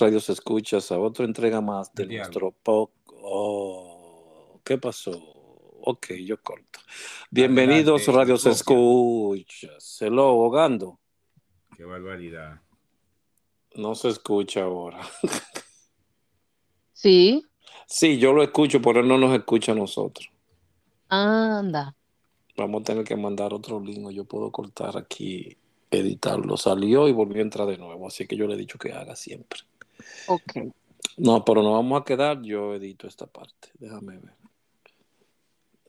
radios escuchas a otra entrega más de nuestro podcast. Oh, ¿Qué pasó? Ok, yo corto. Bienvenidos, radios escuchas. Se lo ahogando. Qué barbaridad. No se escucha ahora. Sí. Sí, yo lo escucho, pero él no nos escucha a nosotros. Anda. Vamos a tener que mandar otro link. Yo puedo cortar aquí, editarlo. Salió y volvió a entrar de nuevo. Así que yo le he dicho que haga siempre. Ok. No, pero no vamos a quedar. Yo edito esta parte. Déjame ver.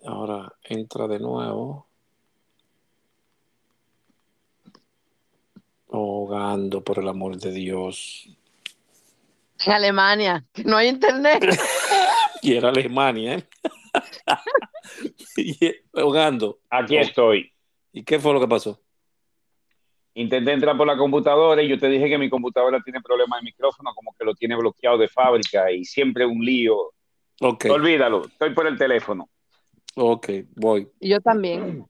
Ahora entra de nuevo. Ahogando por el amor de Dios. En Alemania, que no hay internet. y era Alemania, ¿eh? y, ahogando. Aquí estoy. ¿Y qué fue lo que pasó? Intenté entrar por la computadora y yo te dije que mi computadora tiene problemas de micrófono, como que lo tiene bloqueado de fábrica y siempre un lío. Ok. Olvídalo, estoy por el teléfono. Ok, voy. Yo también.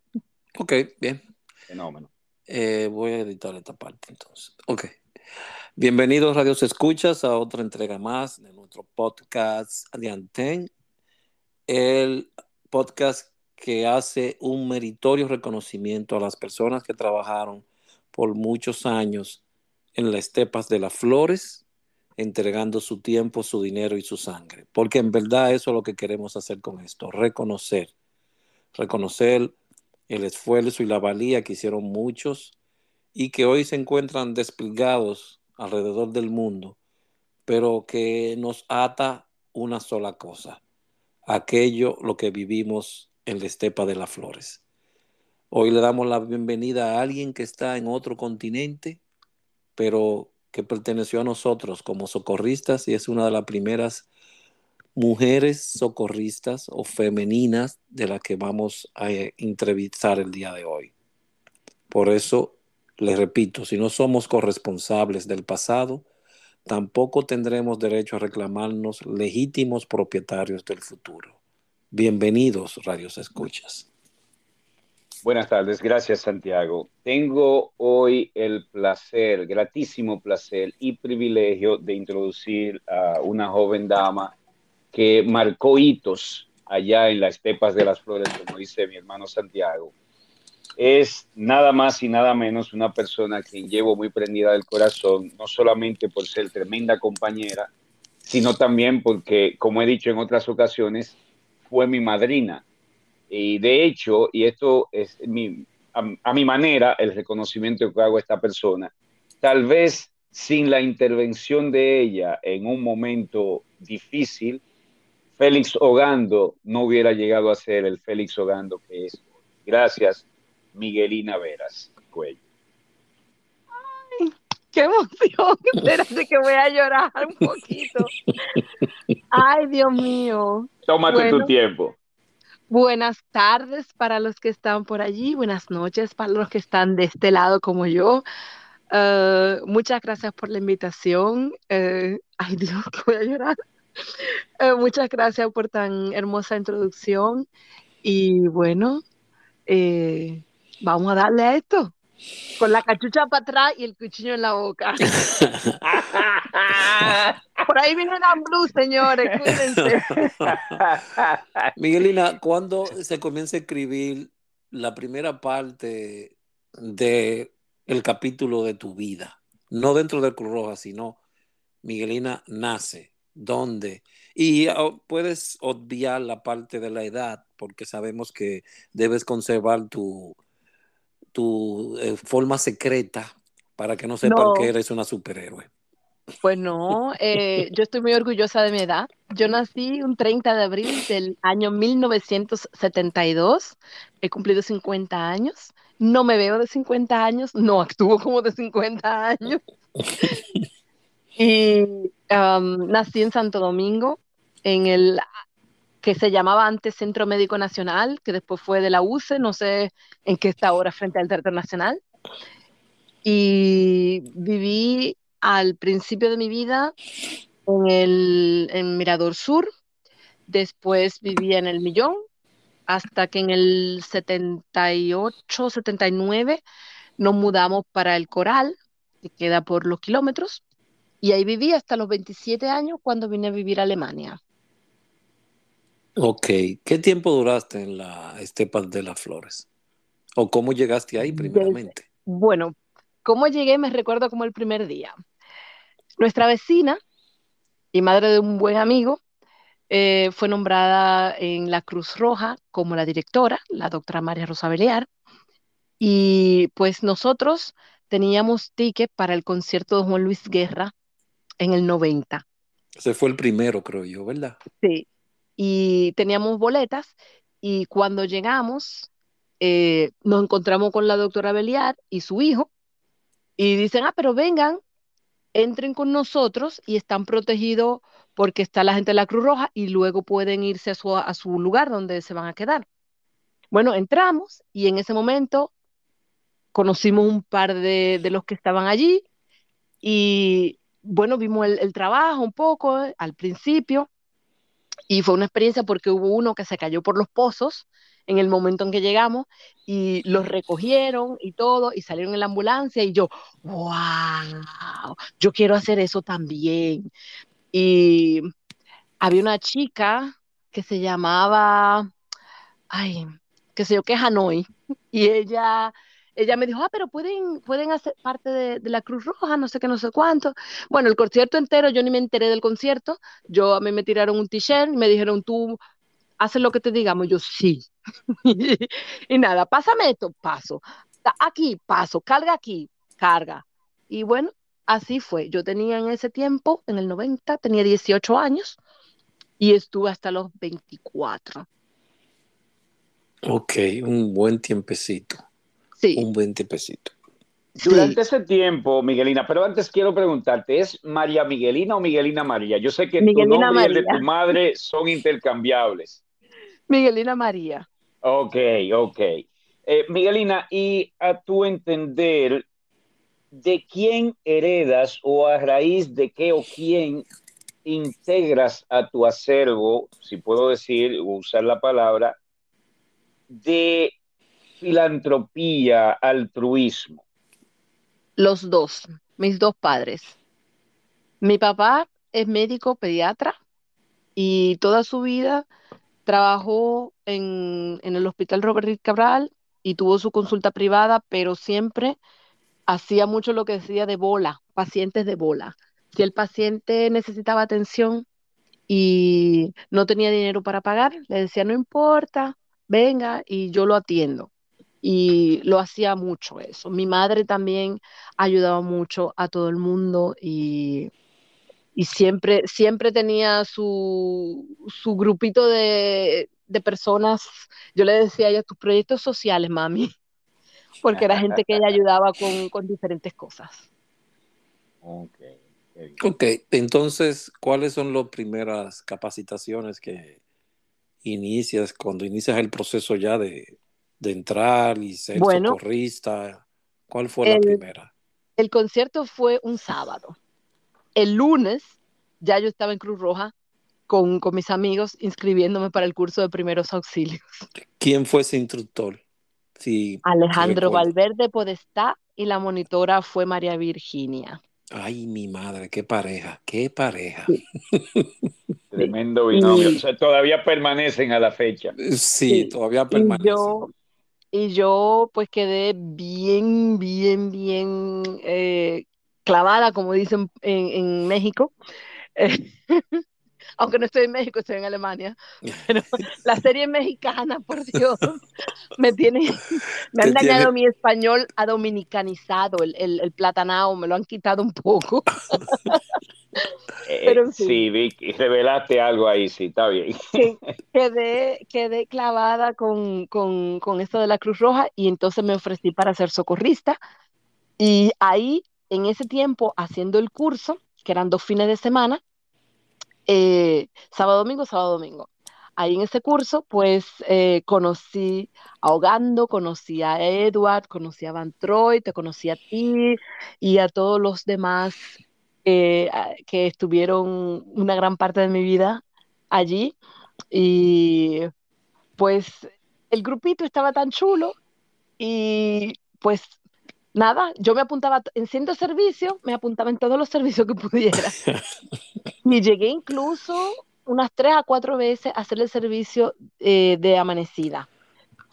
Ok, bien. Fenómeno. Eh, voy a editar esta parte entonces. Ok. Bienvenidos, Radios Escuchas, a otra entrega más de nuestro podcast de Anten, el podcast que hace un meritorio reconocimiento a las personas que trabajaron por muchos años en las estepas de las flores, entregando su tiempo, su dinero y su sangre. Porque en verdad eso es lo que queremos hacer con esto, reconocer, reconocer el esfuerzo y la valía que hicieron muchos y que hoy se encuentran desplegados alrededor del mundo, pero que nos ata una sola cosa, aquello lo que vivimos en la estepa de las flores. Hoy le damos la bienvenida a alguien que está en otro continente, pero que perteneció a nosotros como socorristas y es una de las primeras mujeres socorristas o femeninas de las que vamos a entrevistar el día de hoy. Por eso les repito, si no somos corresponsables del pasado, tampoco tendremos derecho a reclamarnos legítimos propietarios del futuro. Bienvenidos, Radios Escuchas. Buenas tardes, gracias Santiago. Tengo hoy el placer, gratísimo placer y privilegio de introducir a una joven dama que marcó hitos allá en las estepas de las flores, como dice mi hermano Santiago es nada más y nada menos una persona a quien llevo muy prendida del corazón, no solamente por ser tremenda compañera, sino también porque, como he dicho en otras ocasiones, fue mi madrina. Y de hecho, y esto es a, mi manera, el reconocimiento que hago a esta persona, tal vez sin la intervención de ella en un momento difícil, Félix Ogando no hubiera llegado a ser el Félix Ogando que es. Gracias Miguelina Veras Cuello. Ay, qué emoción. Espérate que voy a llorar un poquito. Ay, Dios mío. Tómate tu tiempo. Buenas tardes para los que están por allí, buenas noches para los que están de este lado como yo. Eh, muchas gracias por la invitación. Eh, ay Dios, que voy a llorar. Eh, muchas gracias por tan hermosa introducción. Y bueno, vamos a darle a esto. Con la cachucha para atrás y el cuchillo en la boca. Por ahí viene una blue, señores, cuídense. Miguelina, ¿cuándo se comienza a escribir la primera parte de el capítulo de tu vida? No dentro de Cruz Roja, sino Miguelina nace. ¿Dónde? Y oh, puedes obviar la parte de la edad, porque sabemos que debes conservar tu, tu eh, forma secreta para que no sepan que eres una superhéroe. Pues no, eh, yo estoy muy orgullosa de mi edad. Yo nací un 30 de abril del año 1972. He cumplido 50 años. No me veo de 50 años, no actúo como de 50 años. y nací en Santo Domingo, en el que se llamaba antes Centro Médico Nacional, que después fue de la UCE, no sé en qué está ahora frente al Teatro Nacional. Y viví al principio de mi vida en el en Mirador Sur, después viví en el Millón, hasta que en el 78, 79 nos mudamos para el Coral, que queda por los kilómetros. Y ahí viví hasta los 27 años cuando vine a vivir a Alemania. Ok, ¿qué tiempo duraste en la Estepa de las Flores? ¿O cómo llegaste ahí primeramente? bueno, cómo llegué me recuerdo como el primer día. Nuestra vecina y madre de un buen amigo eh, fue nombrada en la Cruz Roja como la directora, la doctora María Rosa Belear. Y pues nosotros teníamos ticket para el concierto de Juan Luis Guerra en el 90. Ese fue el primero, creo yo, ¿verdad? Sí. Y teníamos boletas y cuando llegamos eh, nos encontramos con la doctora Beliar y su hijo y dicen, ah, pero vengan, entren con nosotros y están protegidos porque está la gente de la Cruz Roja y luego pueden irse a su, a su lugar donde se van a quedar. Bueno, entramos y en ese momento conocimos un par de, de los que estaban allí y bueno, vimos el, trabajo un poco eh, al principio y fue una experiencia porque hubo uno que se cayó por los pozos en el momento en que llegamos y los recogieron y todo y salieron en la ambulancia y yo, wow, yo quiero hacer eso también. Y había una chica que se llamaba, ay, qué sé yo, que Hanoi, y ella, ella me dijo, ah, pero pueden, pueden hacer parte de, de, la Cruz Roja, no sé qué, no sé cuánto. Bueno, el concierto entero, yo ni me enteré del concierto, yo a mí me tiraron un t-shirt me dijeron, tú haces lo que te digamos, yo sí. y nada, pásame esto, paso. Aquí, paso, carga aquí, carga. Y bueno, así fue. Yo tenía en ese tiempo, en el 90, tenía 18 años y estuve hasta los 24. Ok, un buen tiempecito. Sí. Un buen tiempecito. Durante sí. ese tiempo, Miguelina, pero antes quiero preguntarte, ¿es María Miguelina o Miguelina María? Yo sé que Miguelina tu nombre María. y el de tu madre son intercambiables. Miguelina María. Ok, ok. Eh, Miguelina, y a tu entender, ¿de quién heredas o a raíz de qué o quién integras a tu acervo, si puedo decir o usar la palabra, de filantropía, altruismo? Los dos, mis dos padres. Mi papá es médico pediatra y toda su vida trabajó en, el Hospital Robert Cabral y tuvo su consulta privada, pero siempre hacía mucho lo que decía de bola, pacientes de bola. Si el paciente necesitaba atención y no tenía dinero para pagar, le decía, no importa, venga y yo lo atiendo. Y lo hacía mucho eso. Mi madre también ayudaba mucho a todo el mundo y, y siempre, siempre tenía su, su grupito de, de, personas. Yo le decía a ella, tus proyectos sociales, mami, porque era gente que ella ayudaba con, con diferentes cosas. Ok. Ok, entonces, ¿cuáles son las primeras capacitaciones que inicias cuando inicias el proceso ya de, de entrar y ser bueno, socorrista? ¿Cuál fue el, la primera? El concierto fue un sábado. El lunes ya yo estaba en Cruz Roja con, con mis amigos inscribiéndome para el curso de primeros auxilios. ¿Quién fue ese instructor? Sí, Alejandro Valverde Podestá y la monitora fue María Virginia. Ay, mi madre, qué pareja, qué pareja. Sí. Tremendo binomio. Y... O sea, todavía permanecen a la fecha. Sí, sí. todavía permanecen. Y yo, y yo, pues quedé bien, bien, bien eh, clavada, como dicen en, en México. Aunque no estoy en México, estoy en Alemania. Pero la serie mexicana, por Dios, me tiene, me han dañado tiene? mi español a dominicanizado, el, el, el platanao, me lo han quitado un poco. Pero, sí, sí Vicky, revelaste algo ahí, sí, está bien. Sí, quedé, quedé clavada con, con, con, esto de la Cruz Roja y entonces me ofrecí para ser socorrista. Y ahí, en ese tiempo, haciendo el curso, que eran dos fines de semana, eh, sábado, domingo, sábado, domingo. Ahí en ese curso, pues eh, conocí a Ahogando, conocí a Edward, conocí a Van Troy, te conocí a ti y a todos los demás eh, que estuvieron una gran parte de mi vida allí. Y pues el grupito estaba tan chulo y pues nada, yo me apuntaba en ciento servicios, me apuntaba en todos los servicios que pudiera. y llegué incluso unas tres a cuatro veces a hacer el servicio eh, de amanecida.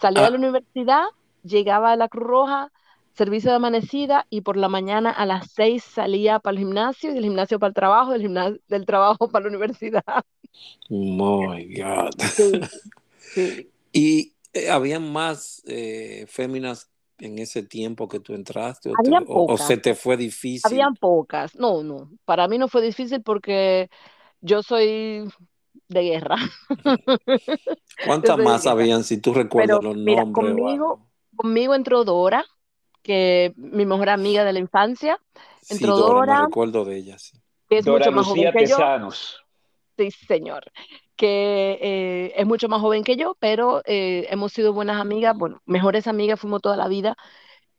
Salía de la universidad, llegaba a la Cruz Roja, servicio de amanecida y por la mañana a las seis salía para el gimnasio y del gimnasio para el trabajo, del, gimnasio, del trabajo para la universidad. My God. ¿Y eh, habían más eh, féminas en ese tiempo que tú entraste? O, se te fue difícil? Habían pocas. No, no. Para mí no fue difícil porque yo soy de guerra. ¿Cuántas más habían, si tú recuerdas los nombres? Conmigo, conmigo entró Dora, que mi mejor amiga de la infancia. Entró sí, Dora. Me recuerdo de ella, sí. Que es mucho más joven que yo. Sí, señor. Que eh, es mucho más joven que yo, pero eh, hemos sido buenas amigas, bueno, mejores amigas fuimos toda la vida.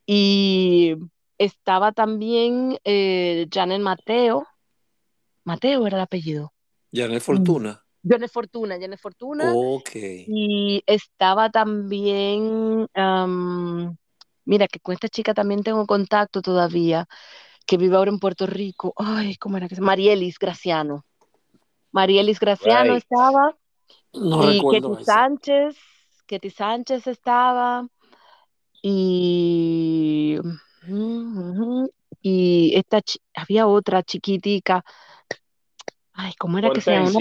Y estaba también eh, Janet Mateo. Mateo era el apellido. Janet Fortuna. Janet Fortuna, Janet Fortuna. Ok. Y estaba también Mira, que con esta chica también tengo contacto todavía, que vive ahora en Puerto Rico. Ay, ¿cómo era que se? Marielis Graciano. Marielis Graciano estaba. No y Ketty Sánchez, Ketty Sánchez estaba. Y. Y esta había otra chiquitica. Ay, ¿cómo era que se llama?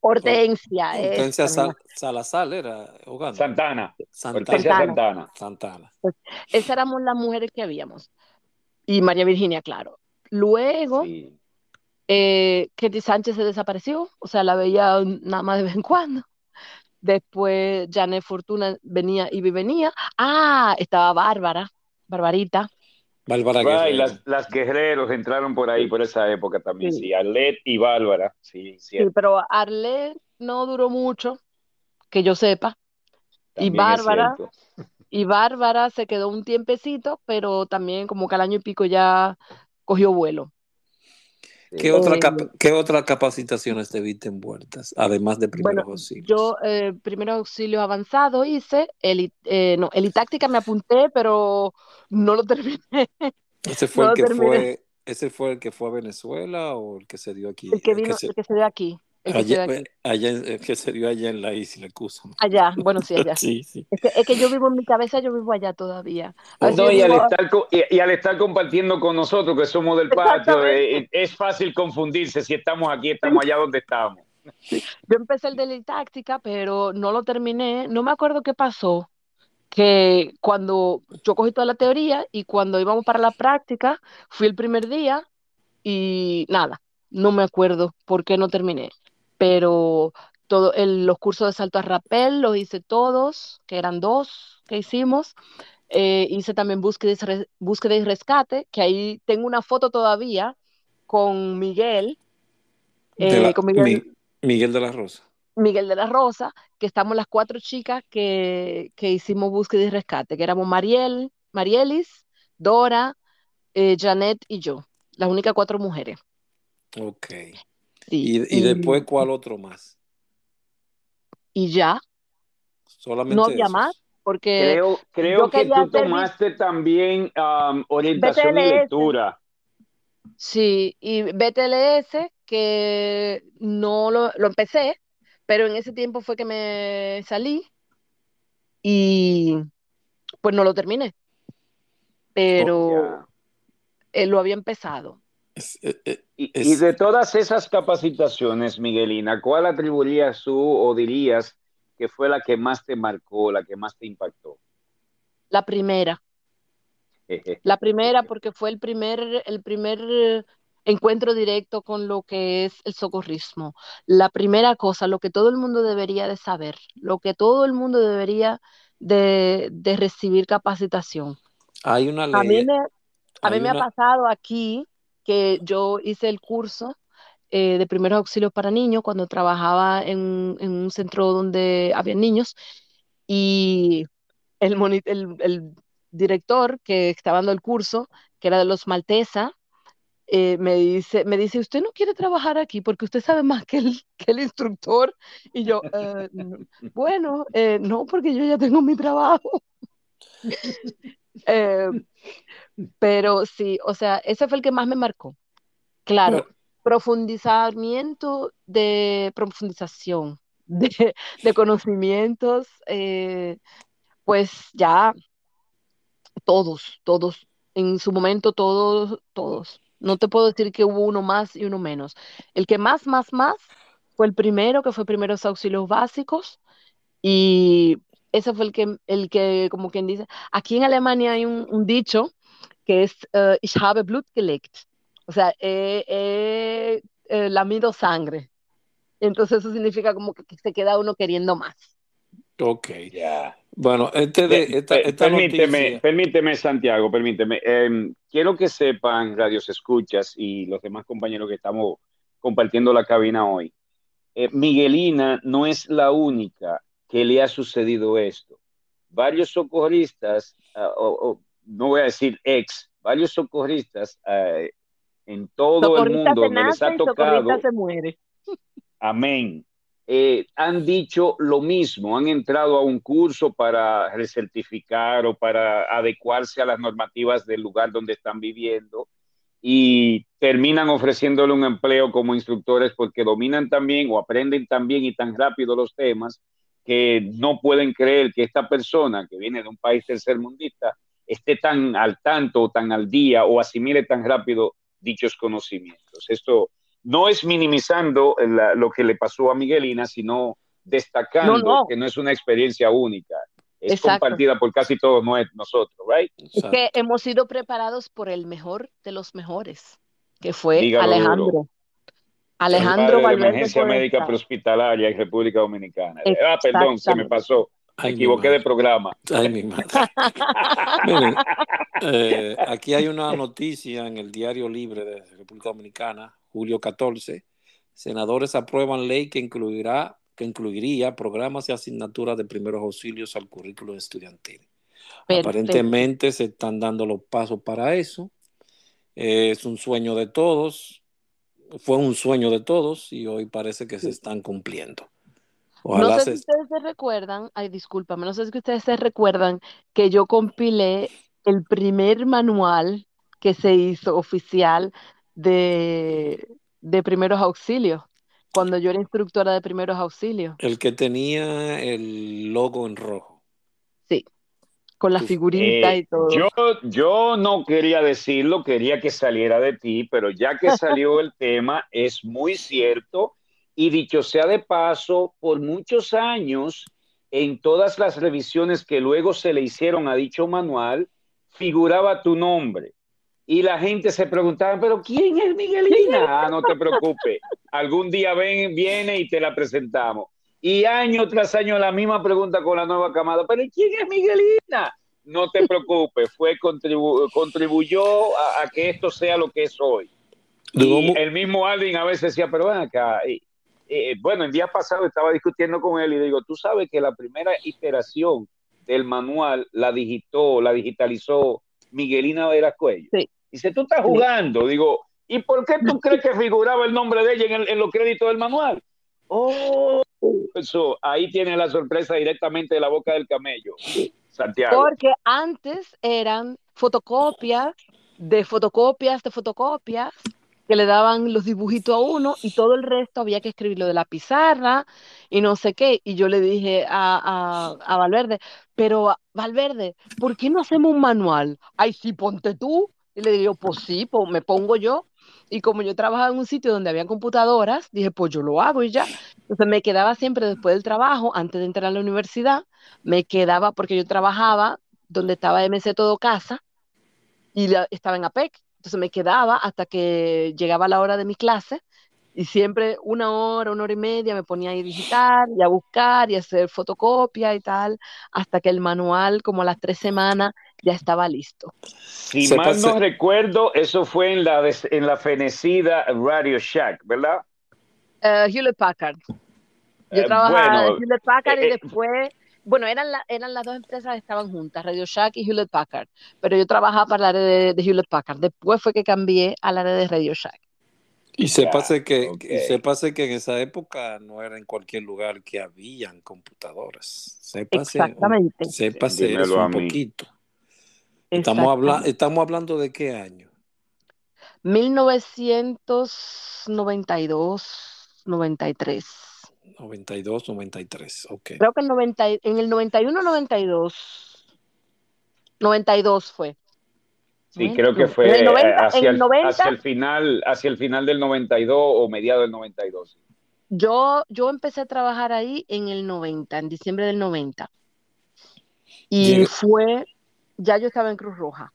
Hortensia. Hortensia Salazar era Santana. Santana. Santana. Pues, esas éramos las mujeres que habíamos. Y María Virginia, claro. Luego, eh, Ketty Sánchez se desapareció, o sea, la veía nada más de vez en cuando. Después Janet Fortuna venía y venía. Ah, estaba Bárbara, Barbarita. Bárbara las, las, guerreros entraron por ahí por esa época también, sí, Arlet y Bárbara, sí, sí. pero Arlet no duró mucho, que yo sepa. y Bárbara, y Bárbara se quedó un tiempecito, pero también como que al año y pico ya cogió vuelo. ¿Qué, otra eh, ¿Qué otras capacitaciones te viste envueltas, además de primeros auxilios? Yo, eh, primeros auxilios avanzados hice, el, eh, no, elitáctica me apunté, pero no lo terminé. ¿Ese fue, el que fue, ¿Ese fue el que fue a Venezuela o el que se dio aquí? El que, vino, el que se dio aquí. Allá, allá, que se dio allá en la isla Cuso. Allá, bueno, sí, allá. sí, sí. Es, que, es, que, yo vivo en mi cabeza, yo vivo allá todavía. No, y, al estar, y, al estar compartiendo con nosotros, que somos del patio, eh, es fácil confundirse si estamos aquí, estamos allá donde estamos. Yo empecé el de táctica, pero no lo terminé. No me acuerdo qué pasó. Que cuando yo cogí toda la teoría y cuando íbamos para la práctica, fui el primer día y nada, no me acuerdo por qué no terminé pero todo los cursos de salto a rapel los hice todos, que eran dos que hicimos. Eh, hice también búsqueda y, búsqueda y rescate, que ahí tengo una foto todavía con Miguel. Eh, con Miguel, Miguel de la Rosa. Miguel de la Rosa, que estamos las cuatro chicas que, que hicimos búsqueda y rescate, que éramos Mariel, Marielis, Dora, eh, Janet y yo, las únicas cuatro mujeres. Ok y, después, ¿cuál otro más? Y ya. Solamente no había más, porque. Creo, que tú tomaste también orientación y lectura. Sí, y BTLS, que no lo, empecé, pero en ese tiempo fue que me salí y pues no lo terminé. Pero oh, él lo había empezado. Eh, eh, y, de todas esas capacitaciones, Miguelina, ¿cuál atribuirías tú o dirías que fue la que más te marcó, la que más te impactó? La primera. la primera porque fue el primer, el primer encuentro directo con lo que es el socorrismo. La primera cosa, lo que todo el mundo debería de saber, lo que todo el mundo debería de, recibir capacitación. Hay una ley. A mí me, a mí me ha pasado aquí que yo hice el curso eh, de primeros auxilios para niños cuando trabajaba en, un centro donde había niños y el, el, director que estaba dando el curso, que era de los Maltesa, eh, me, dice, me dice, usted no quiere trabajar aquí porque usted sabe más que el, que el instructor. Y yo, eh, bueno, no, porque yo ya tengo mi trabajo. Pero sí, o sea, ese fue el que más me marcó. Claro, profundizamiento de profundización de, de conocimientos, eh, pues ya todos, todos, en su momento todos, todos. No te puedo decir que hubo uno más y uno menos. El que más, más, más fue el primero, que fue primeros auxilios básicos, y ese fue el que, el que, como quien dice, aquí en Alemania hay un, un dicho que es, uh, ich habe Blut gelegt, o sea, he, he, he lamido sangre. Entonces eso significa como que se queda uno queriendo más. Ok. Yeah. Bueno, este de, esta, esta permíteme, noticia... permíteme, Santiago, permíteme. Eh, quiero que sepan, radios escuchas y los demás compañeros que estamos compartiendo la cabina hoy. Eh, Miguelina no es la única que le ha sucedido esto. Varios socorristas, uh, o, o, no voy a decir ex, varios socorristas uh, en todo el mundo donde les ha tocado. Se muere. Amén. Eh, han dicho lo mismo, han entrado a un curso para recertificar o para adecuarse a las normativas del lugar donde están viviendo y terminan ofreciéndole un empleo como instructores porque dominan también o aprenden también y tan rápido los temas que no pueden creer que esta persona que viene de un país tercermundista esté tan al tanto o tan al día o asimile tan rápido dichos conocimientos. Esto no es minimizando la, lo que le pasó a Miguelina, sino destacando no, no. que no es una experiencia única. Es Exacto. compartida por casi todos nosotros, ¿right? Es que hemos sido preparados por el mejor de los mejores, que fue Dígalo Alejandro. Duro. Alejandro Valverde. De emergencia médica prehospitalaria en República Dominicana. Ah, perdón, se me pasó. Me equivoqué de programa. Ay, mi madre. Miren, eh, aquí hay una noticia en el Diario Libre de República Dominicana, julio 14. Senadores aprueban ley que incluirá que incluiría programas y asignaturas de primeros auxilios al currículo estudiantil. Perfecto. Aparentemente se están dando los pasos para eso. Eh, es un sueño de todos. Fue un sueño de todos y hoy parece que se están cumpliendo. Ojalá no sé se... si ustedes se recuerdan, ay, discúlpame, no sé si ustedes se recuerdan que yo compilé el primer manual que se hizo oficial de, de primeros auxilios, cuando yo era instructora de primeros auxilios. El que tenía el logo en rojo. Sí, con la figurita eh, y todo. Yo, yo no quería decirlo, quería que saliera de ti, pero ya que salió el tema, es muy cierto y dicho sea de paso, por muchos años, en todas las revisiones que luego se le hicieron a dicho manual, figuraba tu nombre. Y la gente se preguntaba, pero ¿quién es Miguelina? Ah, no te preocupes. Algún día ven, viene y te la presentamos. Y año tras año la misma pregunta con la nueva camada, pero ¿quién es Miguelina? No te preocupes, fue contribu contribuyó a, a, que esto sea lo que es hoy. Y el mismo Alvin a veces decía, pero ven acá, eh, bueno, el día pasado estaba discutiendo con él y digo, tú sabes que la primera iteración del manual la digitó, la digitalizó Miguelina Veras Cuello. Sí. Dice, tú estás jugando. Digo, ¿y por qué tú crees que figuraba el nombre de ella en, el, en los créditos del manual? Oh, eso, ahí tiene la sorpresa directamente de la boca del camello, Santiago. Porque antes eran fotocopias de fotocopias de fotocopias que le daban los dibujitos a uno y todo el resto había que escribirlo de la pizarra y no sé qué. Y yo le dije a, a, Valverde, pero Valverde, ¿por qué no hacemos un manual? Ay, sí, ponte tú. Y le digo, pues sí, pues me pongo yo. Y como yo trabajaba en un sitio donde había computadoras, dije, pues yo lo hago y ya. Entonces me quedaba siempre después del trabajo, antes de entrar a la universidad, me quedaba porque yo trabajaba donde estaba MC Todo Casa y estaba en APEC. Entonces me quedaba hasta que llegaba la hora de mi clase y siempre una hora, una hora y media me ponía a digitar y a buscar y a hacer fotocopia y tal, hasta que el manual, como a las tres semanas, ya estaba listo. Si Se mal no recuerdo, eso fue en la, en la fenecida Radio Shack, ¿verdad? Uh, Hewlett Packard. Yo uh, trabajaba bueno, en Hewlett Packard eh, y después bueno, eran, la, eran las dos empresas que estaban juntas, Radio Shack y Hewlett Packard, pero yo trabajaba para la área de, de Hewlett Packard. Después fue que cambié al área de Radio Shack. Y se pase que, okay. se pase que en esa época no era en cualquier lugar que habían computadoras. Sépase, Exactamente. Sépase eso un poquito. Estamos, habla estamos hablando de qué año? 1992, 93. 92, 93, ok. Creo que en, 90, en el 91, 92. 92 fue. Sí, creo que fue hacia, el, hacia, el, final, hacia el final del 92 o mediado del 92. Yo, yo empecé a trabajar ahí en el 90, en diciembre del 90. Y fue, ya yo estaba en Cruz Roja.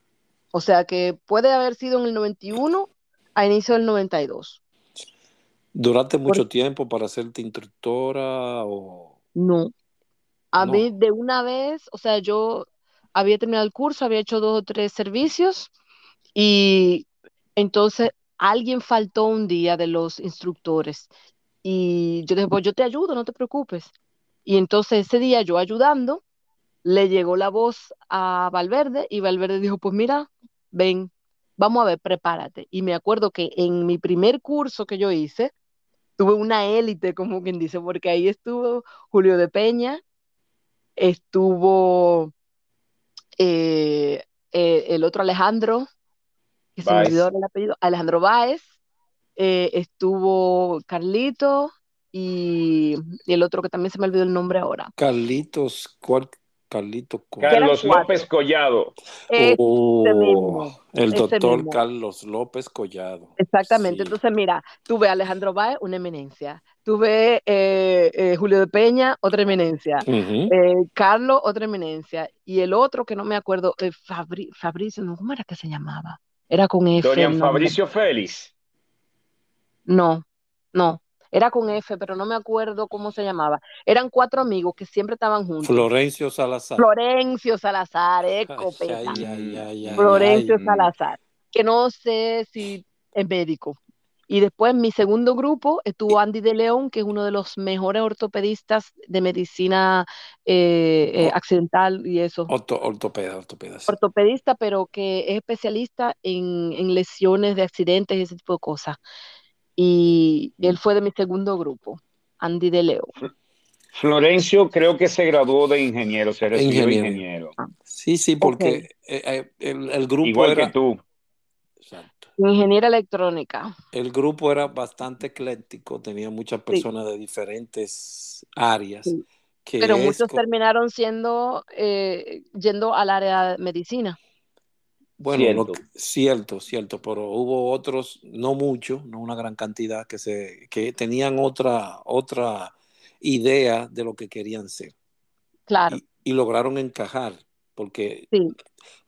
O sea que puede haber sido en el 91 a inicio del 92. ¿Duraste mucho tiempo para hacerte instructora o...? No. A mí de una vez, o sea, yo había terminado el curso, había hecho dos o tres servicios y entonces alguien faltó un día de los instructores y yo dije, pues yo te ayudo, no te preocupes. Y entonces ese día yo ayudando, le llegó la voz a Valverde y Valverde dijo, pues mira, ven, vamos a ver, prepárate. Y me acuerdo que en mi primer curso que yo hice, tuve una élite, como quien dice, porque ahí estuvo Julio de Peña, estuvo eh, eh, el otro Alejandro, que se me olvidó el apellido, Alejandro Báez, eh, estuvo Carlito y, y, el otro que también se me olvidó el nombre ahora. Carlitos, ¿cuál? Carlito Carlos López Collado. Oh, el doctor Carlos López Collado. Exactamente. Entonces, mira, tuve a Alejandro Báez, una eminencia. Tuve eh, eh, Julio de Peña, otra eminencia. Eh, Carlos, otra eminencia. Y el otro que no me acuerdo, Fabricio, ¿cómo era que se llamaba? Era con F. Dorian Fabricio Félix. No, no. Era con F, pero no me acuerdo cómo se llamaba. Eran cuatro amigos que siempre estaban juntos. Florencio Salazar. Florencio Salazar, eco, Florencio Salazar. Que no sé si es médico. Y después mi segundo grupo estuvo Andy de León, que es uno de los mejores ortopedistas de medicina eh, eh, accidental y eso. ortopeda, ortopeda. Ortopedista, pero que es especialista en, en lesiones de accidentes y ese tipo de cosas y él fue de mi segundo grupo, Andy de Leo. Florencio creo que se graduó de ingeniero, se recibió ingeniero. Ah. Sí, sí, porque eh, eh, el, grupo Igual que tú. Exacto. Ingeniera electrónica. El grupo era bastante ecléctico, tenía muchas personas de diferentes áreas. Pero muchos terminaron siendo, eh, yendo al área de medicina. Bueno, cierto. cierto, pero hubo otros, no muchos, no una gran cantidad, que, se, que tenían otra, otra idea de lo que querían ser. Claro. Y, lograron encajar, porque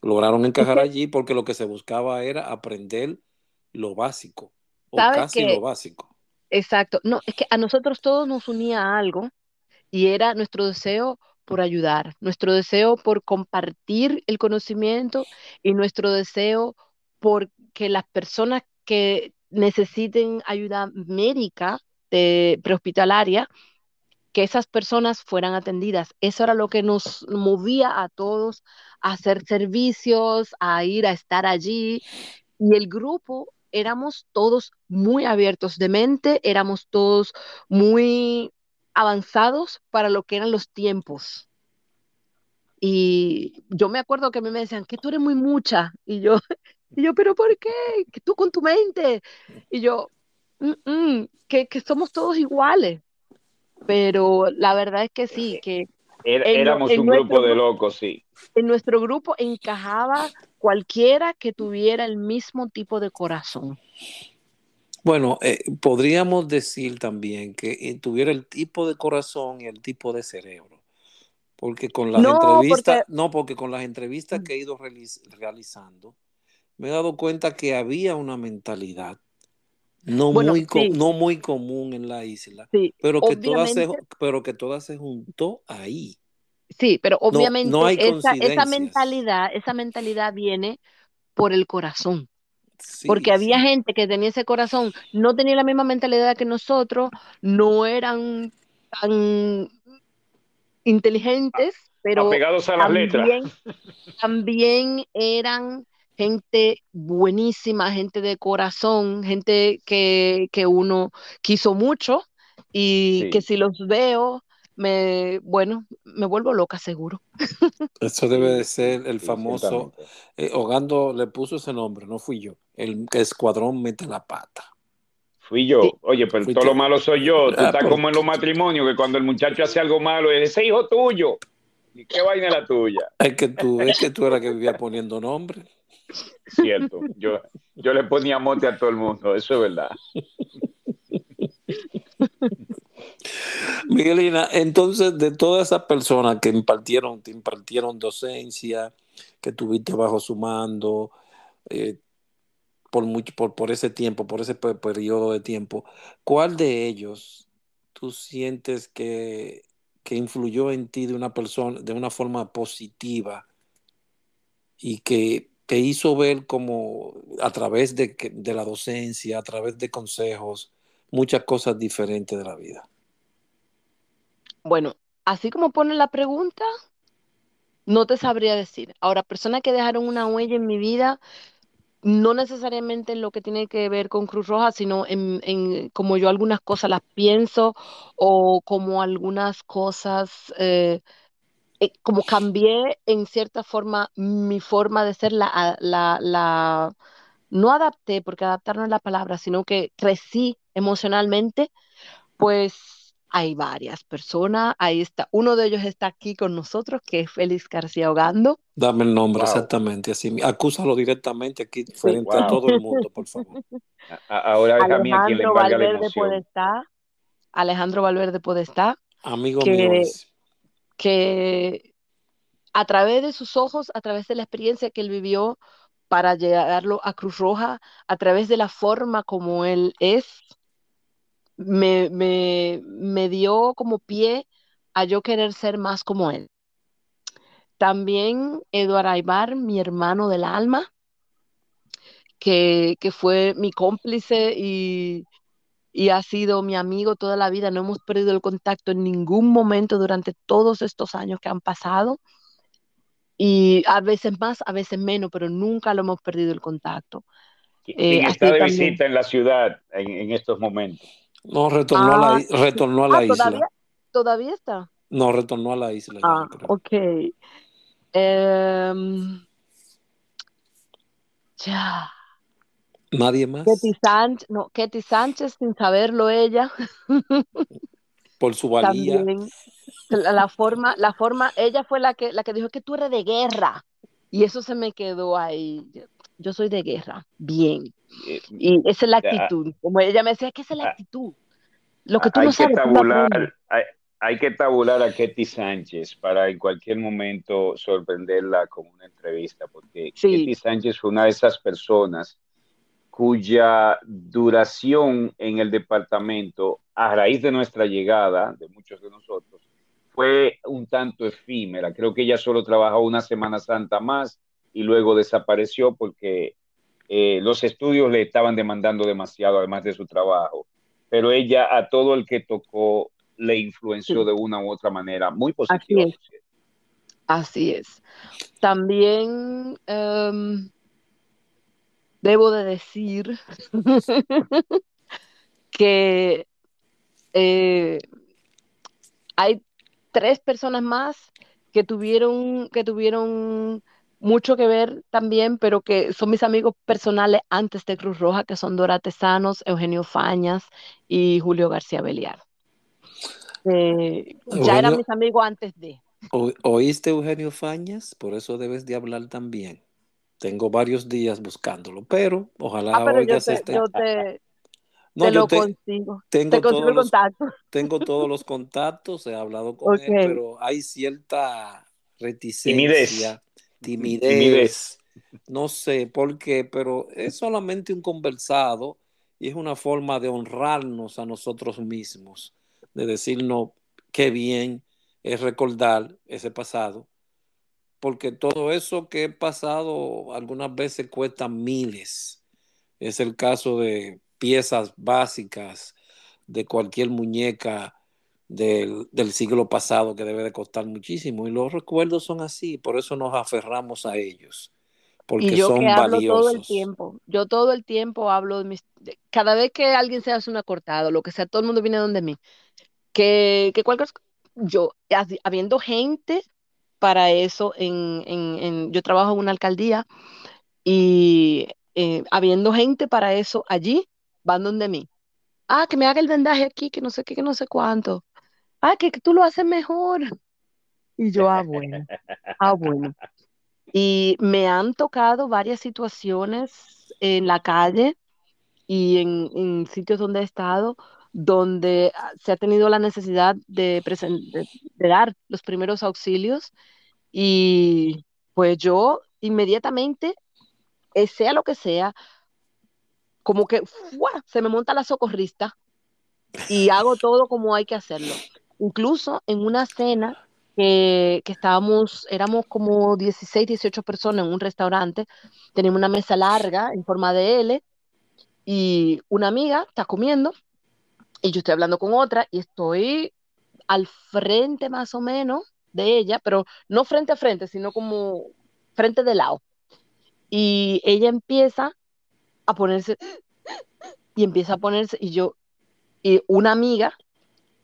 lograron encajar allí porque lo que se buscaba era aprender lo básico, o casi lo básico. Exacto. No, es que a nosotros todos nos unía algo y era nuestro deseo por ayudar, nuestro deseo por compartir el conocimiento y nuestro deseo por que las personas que necesiten ayuda médica de prehospitalaria, que esas personas fueran atendidas. Eso era lo que nos movía a todos a hacer servicios, a ir a estar allí. Y el grupo éramos todos muy abiertos de mente, éramos todos muy avanzados para lo que eran los tiempos. Y yo me acuerdo que a mí me decían que tú eres muy mucha. Y yo, y yo, pero ¿por qué? Que tú con tu mente. Y yo, mm, mm, que, que, somos todos iguales. Pero la verdad es que sí, que... éramos un grupo de locos, sí. En nuestro grupo encajaba cualquiera que tuviera el mismo tipo de corazón. Bueno, eh, podríamos decir también que eh, tuviera el tipo de corazón y el tipo de cerebro. Porque con las entrevistas, no, porque con las entrevistas que he ido realizando, me he dado cuenta que había una mentalidad no, muy, no muy común en la isla, pero, que todas se, pero que todas se juntó ahí. Sí, pero obviamente esa, esa, mentalidad, esa mentalidad viene por el corazón porque había gente que tenía ese corazón, no tenía la misma mentalidad que nosotros, no eran tan inteligentes, pero Apegados a las también, también eran gente buenísima, gente de corazón, gente que, uno quiso mucho y que si los veo me, bueno, me vuelvo loca seguro. Eso debe de ser el famoso, eh, Hogando le puso ese nombre, no fui yo, el escuadrón mete la pata. Fui yo. Oye, pero todo lo malo soy yo. Tú ah, estás como en los matrimonios, que cuando el muchacho hace algo malo, es ese hijo tuyo. ¿Y qué vaina es la tuya? Es que tú, es que tú eras que vivía poniendo nombre. Cierto. Yo, yo le ponía mote a todo el mundo, eso es verdad. Miguelina, entonces de todas esas personas que impartieron, te impartieron docencia, que tuviste bajo su mando, eh, por, mucho, por, ese tiempo, por ese periodo de tiempo, ¿cuál de ellos tú sientes que, que influyó en ti de una persona, de una forma positiva y que te hizo ver como a través de, de la docencia, a través de consejos, muchas cosas diferentes de la vida? Bueno, así como pone la pregunta, no te sabría decir. Ahora, personas que dejaron una huella en mi vida, no necesariamente en lo que tiene que ver con Cruz Roja, sino en, en como yo algunas cosas las pienso o como algunas cosas, eh, eh, como cambié en cierta forma mi forma de ser, la, la, la, no adapté, porque adaptar no es la palabra, sino que crecí emocionalmente, pues hay varias personas, ahí está, uno de ellos está aquí con nosotros, que es Félix García Ogando. Dame el nombre exactamente, así. Acúsalo directamente aquí frente a todo el mundo, por favor. Ahora es a mí a quien le Valverde Podestá, Alejandro Valverde Podestá. Amigo mío. Que a través de sus ojos, a través de la experiencia que él vivió para llegarlo a Cruz Roja, a través de la forma como él es, me, me, me dio como pie a yo querer ser más como él. También Eduardo Aybar, mi hermano del alma, que, fue mi cómplice y, ha sido mi amigo toda la vida. No hemos perdido el contacto en ningún momento durante todos estos años que han pasado. Y a veces más, a veces menos, pero nunca lo hemos perdido el contacto. ¿Quién eh, está de visita en la ciudad en, estos momentos? No, retornó a la, ah, retornó a la ah, isla. ¿todavía, está? No, retornó a la isla. Ah, ok. Em, ya. Nadie más. Ketty Sánchez, no, Ketty Sánchez, sin saberlo ella. Por su valía. la, forma, la forma, ella fue la que, la que dijo que tú eres de guerra. Y eso se me quedó ahí. Yo soy de guerra, bien. Eh, y esa es la actitud. Como ella me decía, ¿qué es la ah, actitud? Lo que tú no sabes. hay, hay que tabular a Ketty Sánchez para en cualquier momento sorprenderla con una entrevista, porque Ketty Sánchez fue una de esas personas cuya duración en el departamento, a raíz de nuestra llegada, de muchos de nosotros, fue un tanto efímera. Creo que ella solo trabajó una Semana Santa más y luego desapareció porque eh, los estudios le estaban demandando demasiado, además de su trabajo. Pero ella a todo el que tocó le influenció de una u otra manera muy positiva. Así es. También em, debo de decir que eh, hay tres personas más que tuvieron, que tuvieron mucho que ver también, pero que son mis amigos personales antes de Cruz Roja, que son Dora Tesanos, Eugenio Fañas y Julio García Beliar. Eh, ya eran mis amigos antes de. ¿Oíste Eugenio Fañas? Por eso debes de hablar también. Tengo varios días buscándolo, pero ojalá ah, pero yo te, Yo te, no, lo consigo. Tengo, todos los, tengo todos los contactos, he hablado con él, pero hay cierta reticencia, timidez. timidez. No sé por qué, pero es solamente un conversado y es una forma de honrarnos a nosotros mismos de decirnos qué bien es recordar ese pasado, porque todo eso que he pasado algunas veces cuesta miles. Es el caso de piezas básicas de cualquier muñeca del, siglo pasado que debe de costar muchísimo. Y los recuerdos son así, por eso nos aferramos a ellos. Porque y yo son que hablo todo el tiempo, yo todo el tiempo hablo de mis, cada vez que alguien se hace una cortada, lo que sea, todo el mundo viene donde mí que, que cualquier, yo, habiendo gente para eso, en, yo trabajo en una alcaldía y eh, habiendo gente para eso allí, van donde mí. Ah, que me haga el vendaje aquí, que no sé qué, que no sé cuánto. Ah, que, tú lo haces mejor. Y yo, ah, bueno, ah, bueno. Y me han tocado varias situaciones en la calle y en, sitios donde he estado donde ah, se ha tenido la necesidad de, de, dar los primeros auxilios y pues yo inmediatamente, eh, sea lo que sea, como que se me monta la socorrista y hago todo como hay que hacerlo. Incluso en una cena que, estábamos, éramos como 16, 18 personas en un restaurante, teníamos una mesa larga en forma de L y una amiga está comiendo y yo estoy hablando con otra y estoy al frente más o menos de ella, pero no frente a frente, sino como frente de lado. Y ella empieza a ponerse y empieza a ponerse y yo y una amiga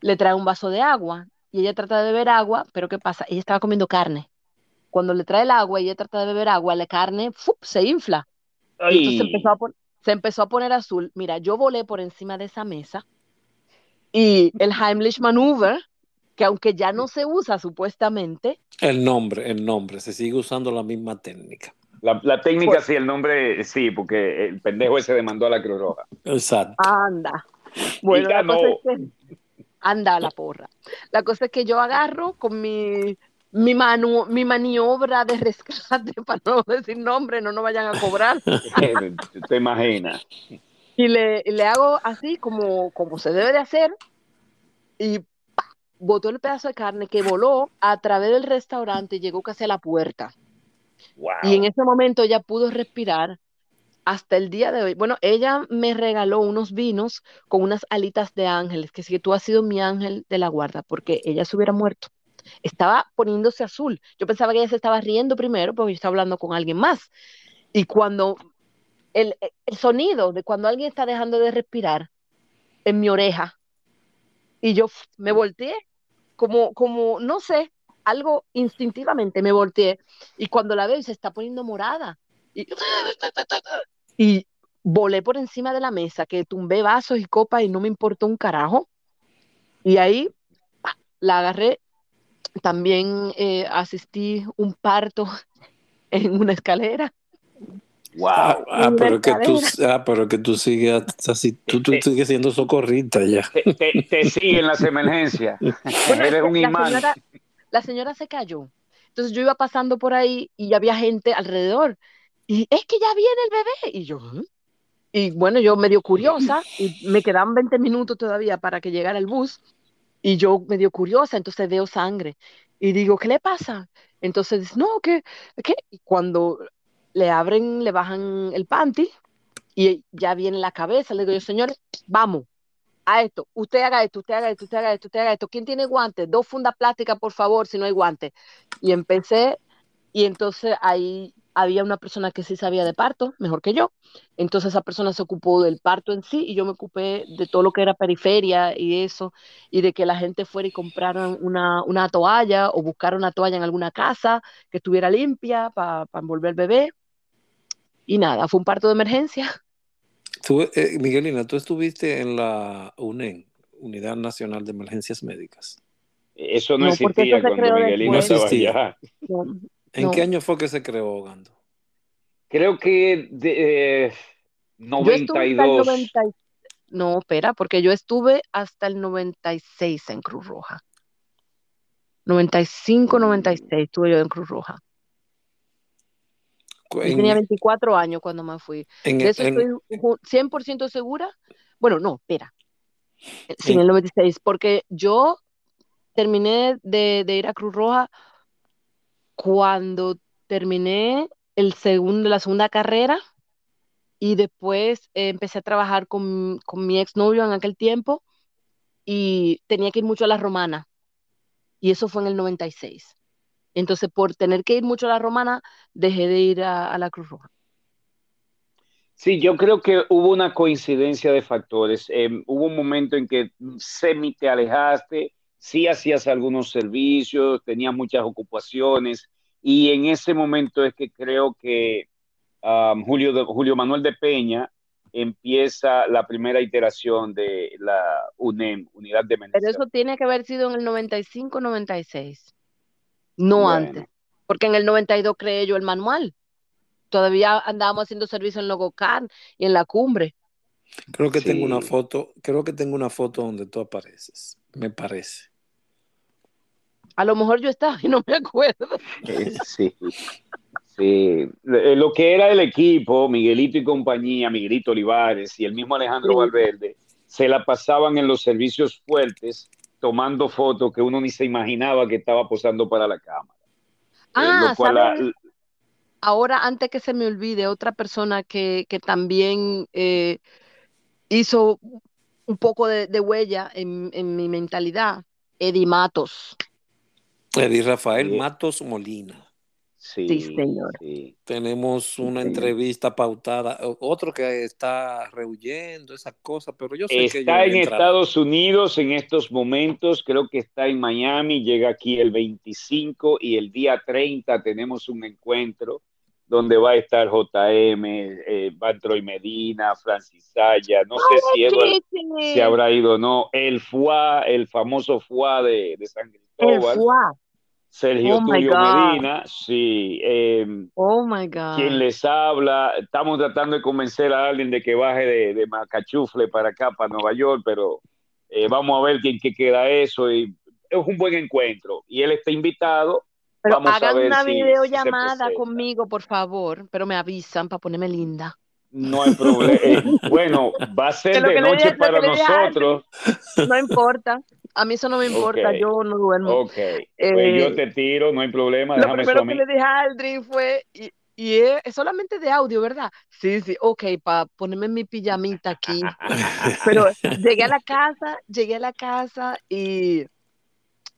le trae un vaso de agua y ella trata de beber agua, pero ¿qué pasa? Ella estaba comiendo carne. Cuando le trae el agua y ella trata de beber agua, la carne se infla. Y entonces empezó a se empezó a poner azul. Mira, yo volé por encima de esa mesa y el Heimlich Maneuver, que aunque ya no se usa supuestamente. El nombre, el nombre, se sigue usando la misma técnica. La, técnica sí, el nombre sí, porque el pendejo ese demandó a la Cruz Roja. Exacto. Anda. Bueno, la cosa es que, anda la porra. La cosa es que yo agarro con mi, mi, manu, mi maniobra de rescate, para no decir nombre, no nos vayan a cobrar. Te imaginas. Y le, le, hago así como, como se debe de hacer y botó el pedazo de carne que voló a través del restaurante y llegó casi a la puerta. Y en ese momento ella pudo respirar hasta el día de hoy. Bueno, ella me regaló unos vinos con unas alitas de ángeles, que si tú has sido mi ángel de la guarda, porque ella se hubiera muerto. Estaba poniéndose azul. Yo pensaba que ella se estaba riendo primero porque yo estaba hablando con alguien más. Y cuando el, el sonido de cuando alguien está dejando de respirar en mi oreja, y yo me volteé, como, como, no sé, algo instintivamente me volteé, y cuando la veo se está poniendo morada, y, y volé por encima de la mesa, que tumbé vasos y copas y no me importó un carajo. Y ahí la agarré. También eh, asistí un parto en una escalera. Wow. Ah, ah pero, que tú, ah, pero que tú sigues así, tú, tú sigues siendo socorrita ya. Te, te, siguen las emergencias. Eres un imán. la señora se cayó. Entonces yo iba pasando por ahí y había gente alrededor. Y es que ya viene el bebé. Y yo, y bueno, yo medio curiosa, y me quedaban 20 minutos todavía para que llegara el bus, y yo medio curiosa, entonces veo sangre. Y digo, ¿qué le pasa? Entonces, no, ¿qué? ¿qué? Cuando le abren, le bajan el panty, y ya viene la cabeza, le digo yo, señores, vamos, a esto, usted haga esto, usted haga esto, usted haga esto, usted haga esto. ¿Quién tiene guantes? Dos fundas plásticas, por favor, si no hay guantes. Y empecé, y entonces ahí había una persona que sí sabía de parto, mejor que yo. Entonces esa persona se ocupó del parto en sí y yo me ocupé de todo lo que era periferia y eso, y de que la gente fuera y comprara una, una toalla o buscara una toalla en alguna casa que estuviera limpia para envolver el bebé. Y nada, fue un parto de emergencia. Tú, eh, Miguelina, tú estuviste en la UNEN, Unidad Nacional de Emergencias Médicas. Eso no, existía cuando Miguelina estaba allá. ¿En qué año fue que se creó Gando? Creo que de 92. Eh, no, espera, porque yo estuve hasta el 96 en Cruz Roja. 95, 96 estuve yo en Cruz Roja. yo tenía 24 años cuando me fui. de eso estoy 100% segura. Bueno, no, espera. Sí, en el 96, porque yo terminé de, de ir a Cruz Roja cuando terminé el segundo, la segunda carrera y después eh, empecé a trabajar con, con mi exnovio en aquel tiempo y tenía que ir mucho a la romana y eso fue en el 96. Entonces, por tener que ir mucho a la romana, dejé de ir a, la Cruz Roja. Sí, yo creo que hubo una coincidencia de factores. Em, hubo un momento en que semi te alejaste, sí hacías algunos servicios, tenías muchas ocupaciones y en ese momento es que creo que um, Julio, Julio Manuel de Peña empieza la primera iteración de la UNEM, Unidad de Pero eso tiene que haber sido en el 95-96, no antes, porque en el 92 creé yo el manual. Todavía andábamos haciendo servicio en Logocan y en la cumbre. Creo que tengo una foto, creo que tengo una foto donde tú apareces, me parece. A lo mejor yo estaba y no me acuerdo. Eh, sí. Sí, eh, lo que era el equipo, Miguelito y compañía, Miguelito Olivares y el mismo Alejandro Valverde, se la pasaban en los servicios fuertes tomando fotos que uno ni se imaginaba que estaba posando para la cámara. Eh, ah, ahora antes que se me olvide, otra persona que, también eh, hizo un poco de, huella en, en, mi mentalidad, Eddie Matos. Eddie Rafael Matos Molina. Sí, señor. Tenemos una entrevista pautada, otro que está rehuyendo esas cosas, pero yo sé está que está en Estados Unidos en estos momentos, creo que está en Miami, llega aquí el 25 y el día 30 tenemos un encuentro donde va a estar JM, eh, Troy Medina, Francis Saya, no sé si Edward se habrá ido o no, el FUA, el famoso FUA de, de San Cristóbal. El FUA. Sergio oh Tulio Medina, sí. Em, oh my God. Quien les habla, estamos tratando de convencer a alguien de que baje de, Macachufle para acá, para Nueva York, pero eh, vamos a ver quién qué queda eso. Y es un buen encuentro. Y él está invitado. Pero hagan una videollamada conmigo, por favor, pero me avisan para ponerme linda. No hay problema. Bueno, va a ser de noche para nosotros. No importa. A mí eso no me importa, yo no duermo. Ok, pues yo eh, te tiro, no hay problema, lo primero que le dije a Aldrin fue, y, es, solamente de audio, ¿verdad? Sí, sí, ok, para ponerme mi pijamita aquí. Pero llegué a la casa, llegué a la casa y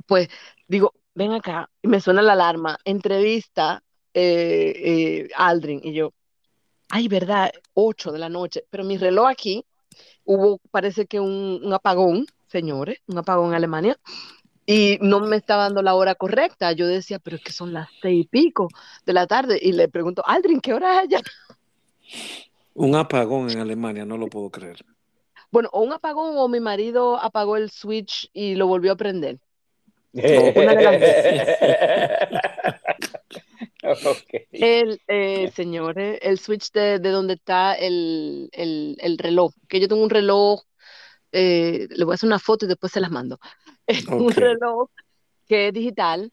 pues digo, ven acá, y me suena la alarma, entrevista eh, eh, Aldrin, y yo, ay, ¿verdad? 8 de la noche, pero mi reloj aquí, hubo, parece que un apagón, señores, un apagón en Alemania, y no me estaba dando la hora correcta. Yo decía, pero es que son las seis y pico de la tarde. Y le pregunto, Aldrin, ¿qué hora es allá? Un apagón en Alemania, no lo puedo creer. Bueno, o un apagón o mi marido apagó el switch y lo volvió a prender. El, eh, señores, el switch de, donde está el, el, reloj, que yo tengo un reloj eh, le voy a hacer una foto y después se las mando. Es un reloj que es digital,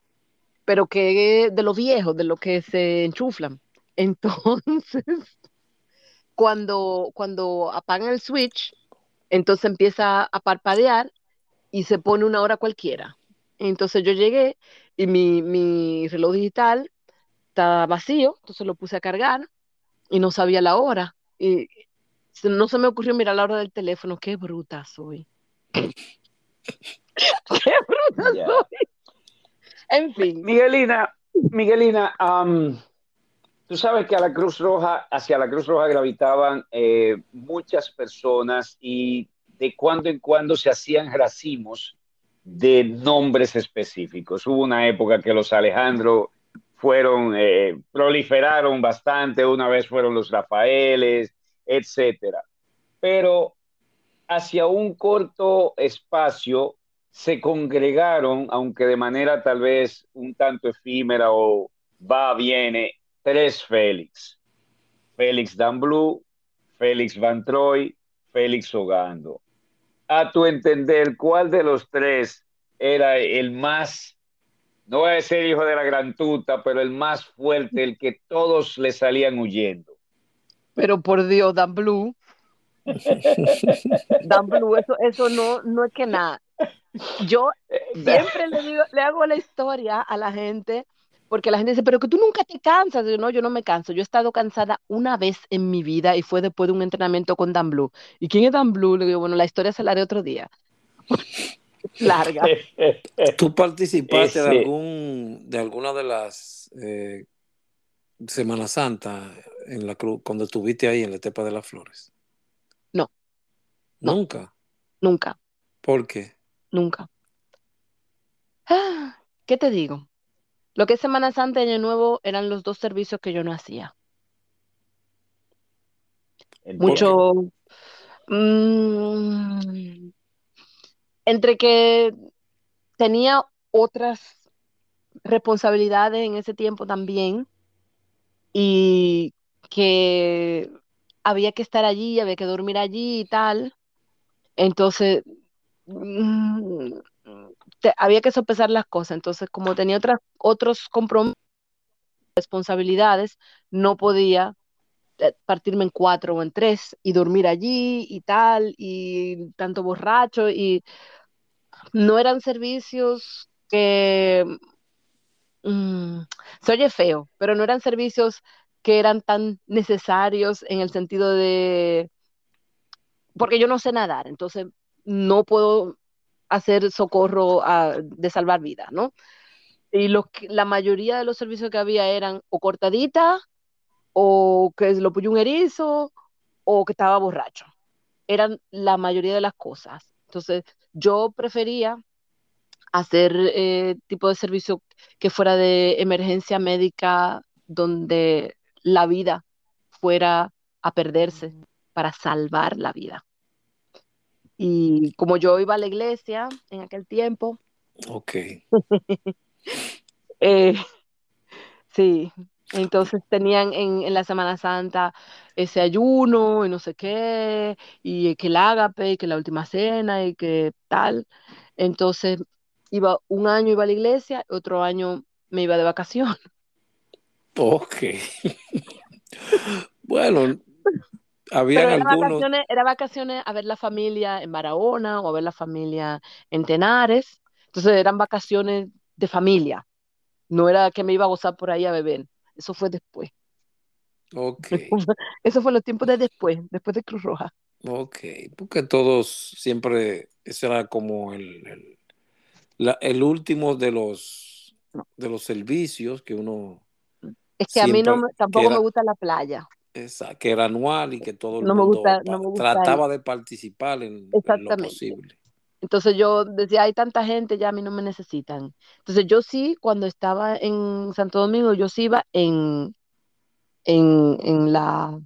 pero que es de los viejos, de los que se enchuflan. Entonces, cuando, cuando apagan el switch, entonces empieza a parpadear y se pone una hora cualquiera. Entonces yo llegué y mi, mi reloj digital está vacío, entonces lo puse a cargar y no sabía la hora. Y no se me ocurrió mirar la hora del teléfono. Qué bruta soy. Qué bruta soy. En fin. Miguelina, Miguelina, tú sabes que a la Cruz Roja, hacia la Cruz Roja gravitaban eh, muchas personas y de cuando en cuando se hacían racimos de nombres específicos. Hubo una época que los Alejandro fueron, eh, proliferaron bastante, una vez fueron los Rafaeles, etcétera. Pero hacia un corto espacio se congregaron, aunque de manera tal vez un tanto efímera o va, viene, tres Félix. Félix Dan Blue, Félix Van Troy, Félix Ogando. A tu entender, ¿cuál de los tres era el más, no voy a decir hijo de la gran tuta, pero el más fuerte, el que todos le salían huyendo? Pero por Dios, Dan Blue. Dan Blue, eso, eso no, no es que nada. Yo siempre le, digo, le hago la historia a la gente, porque la gente dice, pero que tú nunca te cansas. Yo, no, yo no me canso. Yo he estado cansada una vez en mi vida y fue después de un entrenamiento con Dan Blue. ¿Y quién es Dan Blue? Le digo, bueno, la historia se la haré otro día. Larga. ¿Tú participaste de, algún, de alguna de las eh, Semana Santa en la cruz, cuando estuviste ahí en la Tepa de las Flores? No. ¿Nunca? Nunca. ¿Por qué? Nunca. ¿Qué te digo? Lo que es Semana Santa y Año Nuevo eran los dos servicios que yo no hacía. Mucho. Mm, entre que tenía otras responsabilidades en ese tiempo también y que había que estar allí, había que dormir allí y tal. Entonces, mm, había que sopesar las cosas. Entonces, como tenía otras, otros compromisos, responsabilidades, no podía eh, partirme en cuatro o en tres y dormir allí y tal, y tanto borracho, y no eran servicios que mm, se oye feo, pero no eran servicios que eran tan necesarios en el sentido de, porque yo no sé nadar, entonces no puedo hacer socorro de salvar vidas, ¿no? Y la mayoría de los servicios que había eran o cortadita, o que lo puso un erizo, o que estaba borracho. Eran la mayoría de las cosas. Entonces, yo prefería hacer eh, tipo de servicio que fuera de emergencia médica donde la vida fuera a perderse para salvar la vida. Y como yo iba a la iglesia en aquel tiempo. Ok. Eh, sí, entonces tenían en, en, la Semana Santa ese ayuno y no sé qué, y que el ágape, y que la última cena, y que tal. Entonces iba un año iba a la iglesia, otro año me iba de vacación. Ok. bueno, había algunos... Vacaciones, era vacaciones a ver la familia en Barahona o a ver la familia en Tenares. Entonces eran vacaciones de familia. No era que me iba a gozar por ahí a beber. Eso fue después. Ok. Eso fue los tiempos de después, después de Cruz Roja. Ok, porque todos siempre, ese era como el, el último de los, de los servicios que uno es que a mí no, tampoco me gusta la playa. Esa, que era anual y que todo el mundo trataba de participar en, lo posible. Entonces yo decía, hay tanta gente, ya a mí no me necesitan. Entonces yo sí, cuando estaba en Santo Domingo, yo sí iba en, en, en la,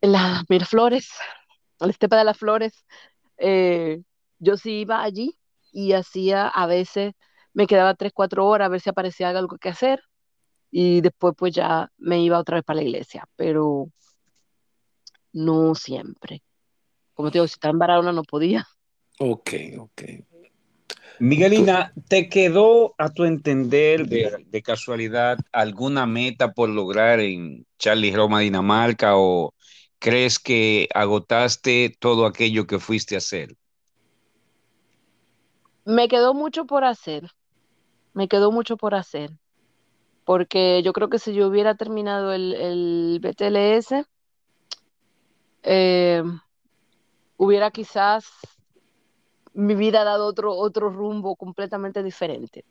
en la Miraflores, en la Estepa de las Flores. Eh, yo sí iba allí y hacía a veces, me quedaba tres, cuatro horas a ver si aparecía algo que hacer y después pues ya me iba otra vez para la iglesia, pero no siempre. Como te digo, si estaba en Barahona no podía. Ok, ok. Miguelina, ¿te quedó a tu entender de, casualidad alguna meta por lograr en Charlie Roma, Dinamarca o crees que agotaste todo aquello que fuiste a hacer? Me quedó mucho por hacer, me quedó mucho por hacer porque yo creo que si yo hubiera terminado el, BTLS, eh, hubiera quizás mi vida dado otro, otro rumbo completamente diferente.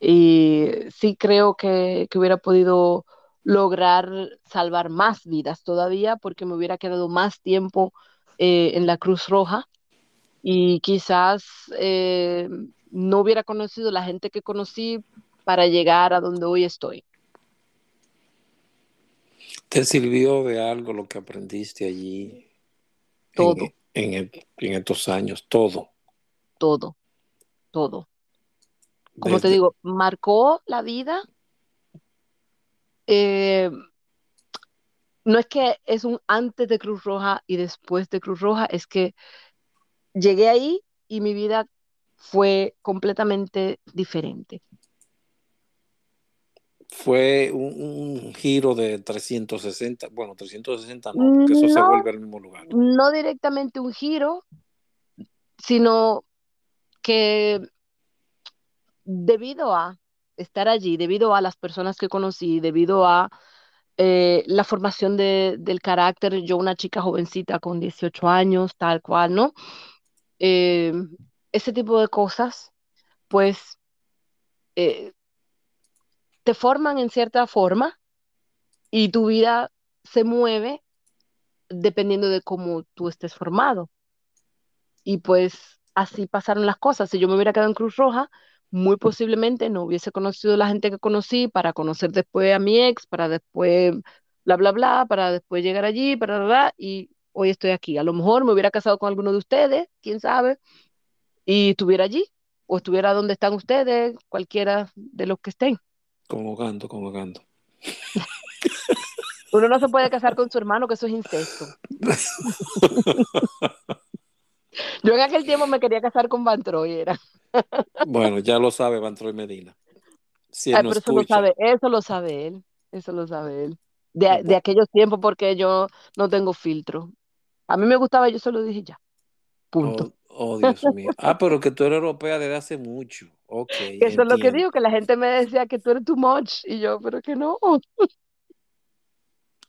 Y sí creo que, hubiera podido lograr salvar más vidas todavía porque me hubiera quedado más tiempo eh, en la Cruz Roja y quizás eh, no hubiera conocido la gente que conocí para llegar a donde hoy estoy. ¿Te sirvió de algo lo que aprendiste allí? Todo. En, estos años, todo. Todo, todo. Como te digo, marcó la vida. Eh, no es que es un antes de Cruz Roja y después de Cruz Roja, es que llegué ahí y mi vida fue completamente diferente fue un, giro de 360, bueno, 360 no, porque eso se vuelve al mismo lugar. No directamente un giro, sino que debido a estar allí, debido a las personas que conocí, debido a eh, la formación del carácter, yo una chica jovencita con 18 años, tal cual, ¿no? Eh, ese tipo de cosas, pues eh, te forman en cierta forma y tu vida se mueve dependiendo de cómo tú estés formado. Y pues así pasaron las cosas. Si yo me hubiera quedado en Cruz Roja, muy posiblemente no hubiese conocido la gente que conocí para conocer después a mi ex, para después bla, bla, bla, para después llegar allí, para, bla, y hoy estoy aquí. A lo mejor me hubiera casado con alguno de ustedes, quién sabe, y estuviera allí, o estuviera donde están ustedes, cualquiera de los que estén. Convocando, convocando. Uno no se puede casar con su hermano, que eso es incesto. Yo en aquel tiempo me quería casar con Van Troy, era. bueno, ya lo sabe Van Troy Medina. Si Ay, pero eso lo sabe, eso lo sabe él, eso lo sabe él. De, de, aquellos tiempos porque yo no tengo filtro. A mí me gustaba, yo se lo dije ya. Punto. Oh, oh Dios mío. Ah, pero que tú eres europea desde hace mucho. Ok. Eso es lo que digo, que la gente me decía que tú eres too much. Y yo, pero que no.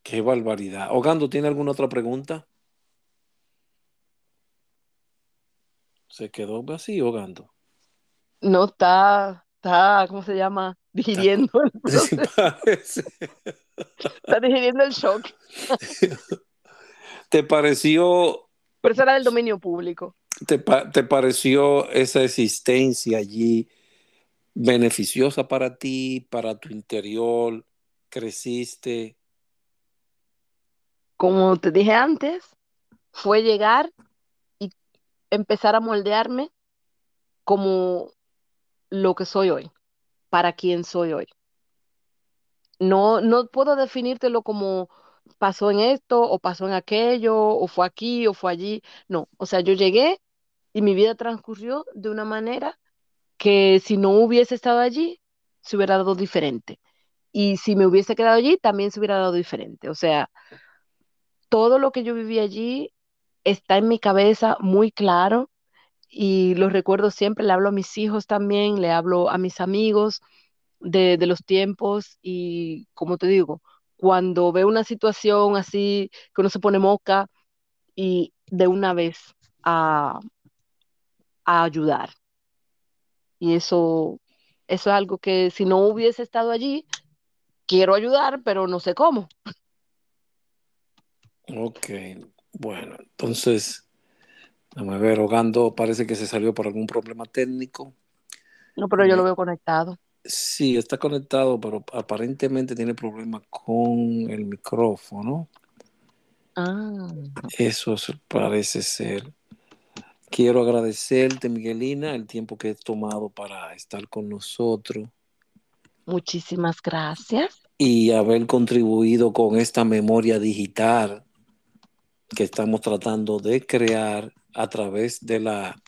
Qué barbaridad. Ogando, ¿tiene alguna otra pregunta? Se quedó así, Ogando. No, está, está, ¿cómo se llama? Digiriendo el Está digiriendo el shock. ¿Te pareció... Pero eso era del dominio público. ¿Te, ¿Te pareció esa existencia allí beneficiosa para ti, para tu interior? ¿Creciste? como te dije antes, fue llegar y empezar a moldearme como lo que soy hoy, para quien soy hoy. No, no puedo definírtelo como pasó en esto o pasó en aquello o fue aquí o fue allí. No, o sea, yo llegué y mi vida transcurrió de una manera que si no hubiese estado allí, se hubiera dado diferente. Y si me hubiese quedado allí, también se hubiera dado diferente. O sea, todo lo que yo viví allí está en mi cabeza muy claro y lo recuerdo siempre, le hablo a mis hijos también, le hablo a mis amigos de, los tiempos y como te digo, cuando veo una situación así que uno se pone moca y de una vez a, a ayudar. Y eso, eso es algo que si no hubiese estado allí, quiero ayudar, pero no sé cómo. Ok, bueno, entonces, vamos a ver, Ogando parece que se salió por algún problema técnico. No, pero yo lo veo conectado. Sí, está conectado, pero aparentemente tiene problemas con el micrófono. Ah. Eso parece ser. Quiero agradecerte, Miguelina, el tiempo que he tomado para estar con nosotros. Muchísimas gracias. Y haber contribuido con esta memoria digital que estamos tratando de crear a través de, la,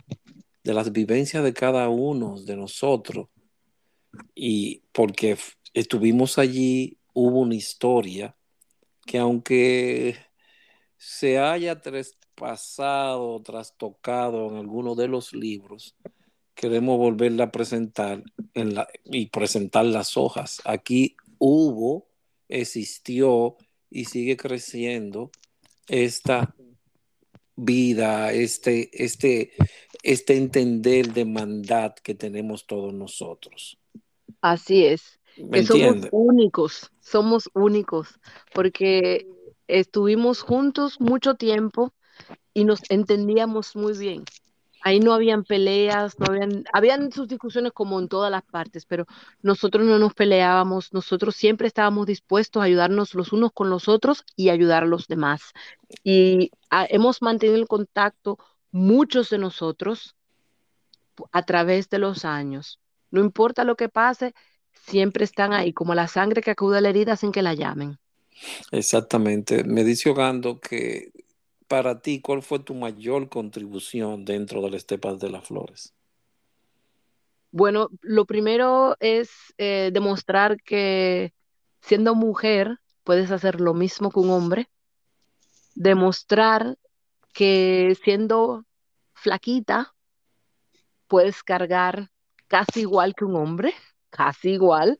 de las vivencias de cada uno de nosotros. Y porque estuvimos allí, hubo una historia que aunque se haya traspasado, trastocado en alguno de los libros, queremos volverla a presentar en la, y presentar las hojas. Aquí hubo, existió y sigue creciendo esta vida, este, este, este entender de mandad que tenemos todos nosotros. Así es. Que somos únicos, somos únicos, porque estuvimos juntos mucho tiempo y nos entendíamos muy bien. Ahí no habían peleas, no habían, habían sus discusiones como en todas las partes, pero nosotros no nos peleábamos, nosotros siempre estábamos dispuestos a ayudarnos los unos con los otros y ayudar a los demás. Y ah, hemos mantenido el contacto muchos de nosotros a través de los años. No importa lo que pase, siempre están ahí, como la sangre que acude a la herida sin que la llamen. Exactamente. Me dice Ogando que para ti, ¿cuál fue tu mayor contribución dentro de la Estepas de las Flores? Bueno, lo primero es eh, demostrar que siendo mujer puedes hacer lo mismo que un hombre. Demostrar que siendo flaquita puedes cargar casi igual que un hombre, casi igual,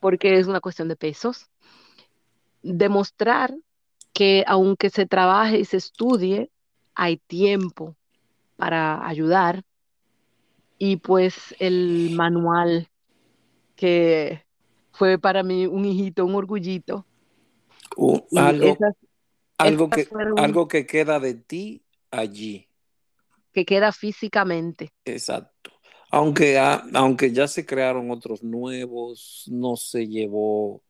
porque es una cuestión de pesos. Demostrar que aunque se trabaje y se estudie, hay tiempo para ayudar. Y pues el manual que fue para mí un hijito, un orgullito. algo, algo, que, algo que queda de ti allí. que queda físicamente. Exacto. Aunque, aunque ya se crearon otros nuevos, no se llevó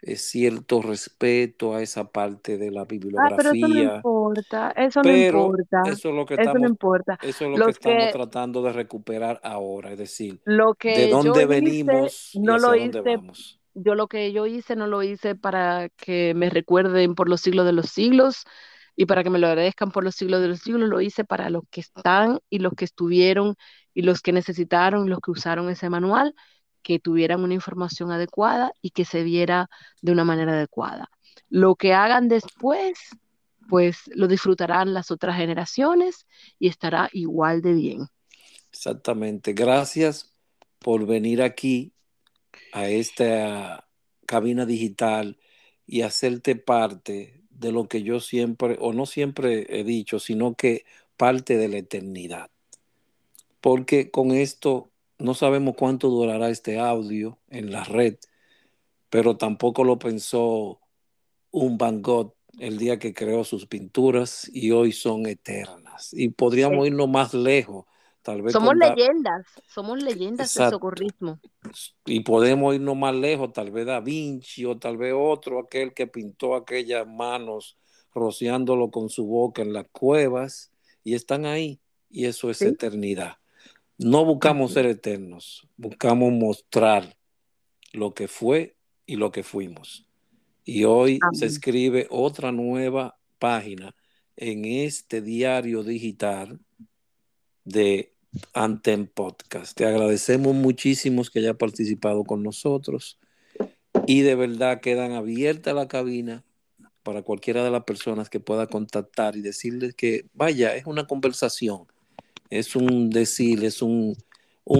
eh, cierto respeto a esa parte de la bibliografía. Ah, pero eso no importa, eso no importa. Eso es lo que estamos, importa. Eso es lo que estamos tratando de recuperar ahora, es decir, lo que de dónde venimos no y lo hice, vamos. Yo lo que yo hice no lo hice para que me recuerden por los siglos de los siglos y para que me lo agradezcan por los siglos de los siglos, lo hice para los que están y los que estuvieron y los que necesitaron, los que usaron ese manual, que tuvieran una información adecuada y que se viera de una manera adecuada. Lo que hagan después, pues lo disfrutarán las otras generaciones y estará igual de bien. Exactamente. Gracias por venir aquí a esta cabina digital y hacerte parte de lo que yo siempre, o no siempre he dicho, sino que parte de la eternidad porque con esto no sabemos cuánto durará este audio en la red, pero tampoco lo pensó un Van Gogh el día que creó sus pinturas y hoy son eternas. Y podríamos irnos más lejos. Tal vez somos leyendas, somos leyendas del socorrismo. Y podemos irnos más lejos, tal vez Da Vinci o tal vez otro, aquel que pintó aquellas manos rociándolo con su boca en las cuevas y están ahí. Y eso es eternidad. No buscamos ser eternos, buscamos mostrar lo que fue y lo que fuimos. Y hoy se escribe otra nueva página en este diario digital de Antem Podcast. Te agradecemos muchísimo que haya participado con nosotros y de verdad quedan abierta la cabina para cualquiera de las personas que pueda contactar y decirles que vaya, es una conversación es un decir, es un,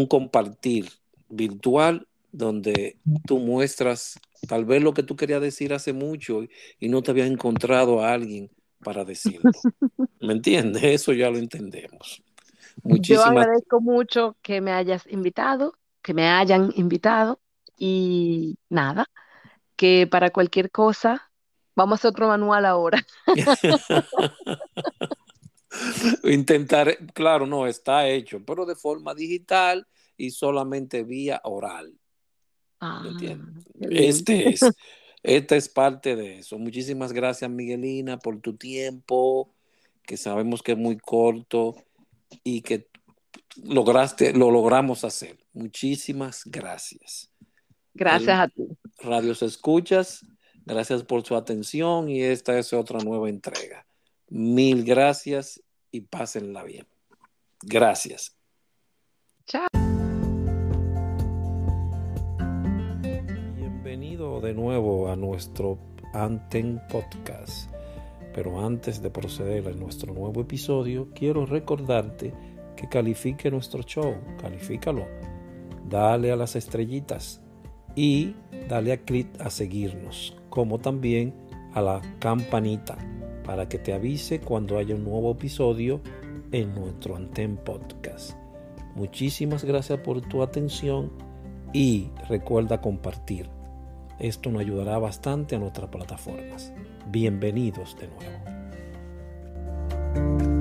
compartir virtual donde tú muestras tal vez lo que tú querías decir hace mucho y no te había encontrado a alguien para decirlo. ¿Me entiendes? Eso ya lo entendemos. Yo agradezco mucho que me hayas invitado, que me hayan invitado y nada, que para cualquier cosa, vamos a hacer otro manual ahora. Intentar, claro, no, está hecho, pero de forma digital y solamente vía oral. Ah, este es, esta es parte de eso. Muchísimas gracias, Miguelina, por tu tiempo, que sabemos que es muy corto y que lograste, lo logramos hacer. Muchísimas gracias. Gracias a ti. Radios Escuchas, gracias por su atención y esta es otra nueva entrega. Mil gracias y pásenla bien. Gracias. Chao. Bienvenido de nuevo a nuestro Anten Podcast. Pero antes de proceder a nuestro nuevo episodio, quiero recordarte que califique nuestro show, califícalo, dale a las estrellitas y dale a clic a seguirnos, como también a la campanita para que te avise cuando haya un nuevo episodio en nuestro Anten Podcast. Muchísimas gracias por tu atención y recuerda compartir. Esto nos ayudará bastante a nuestras plataformas. Bienvenidos de nuevo.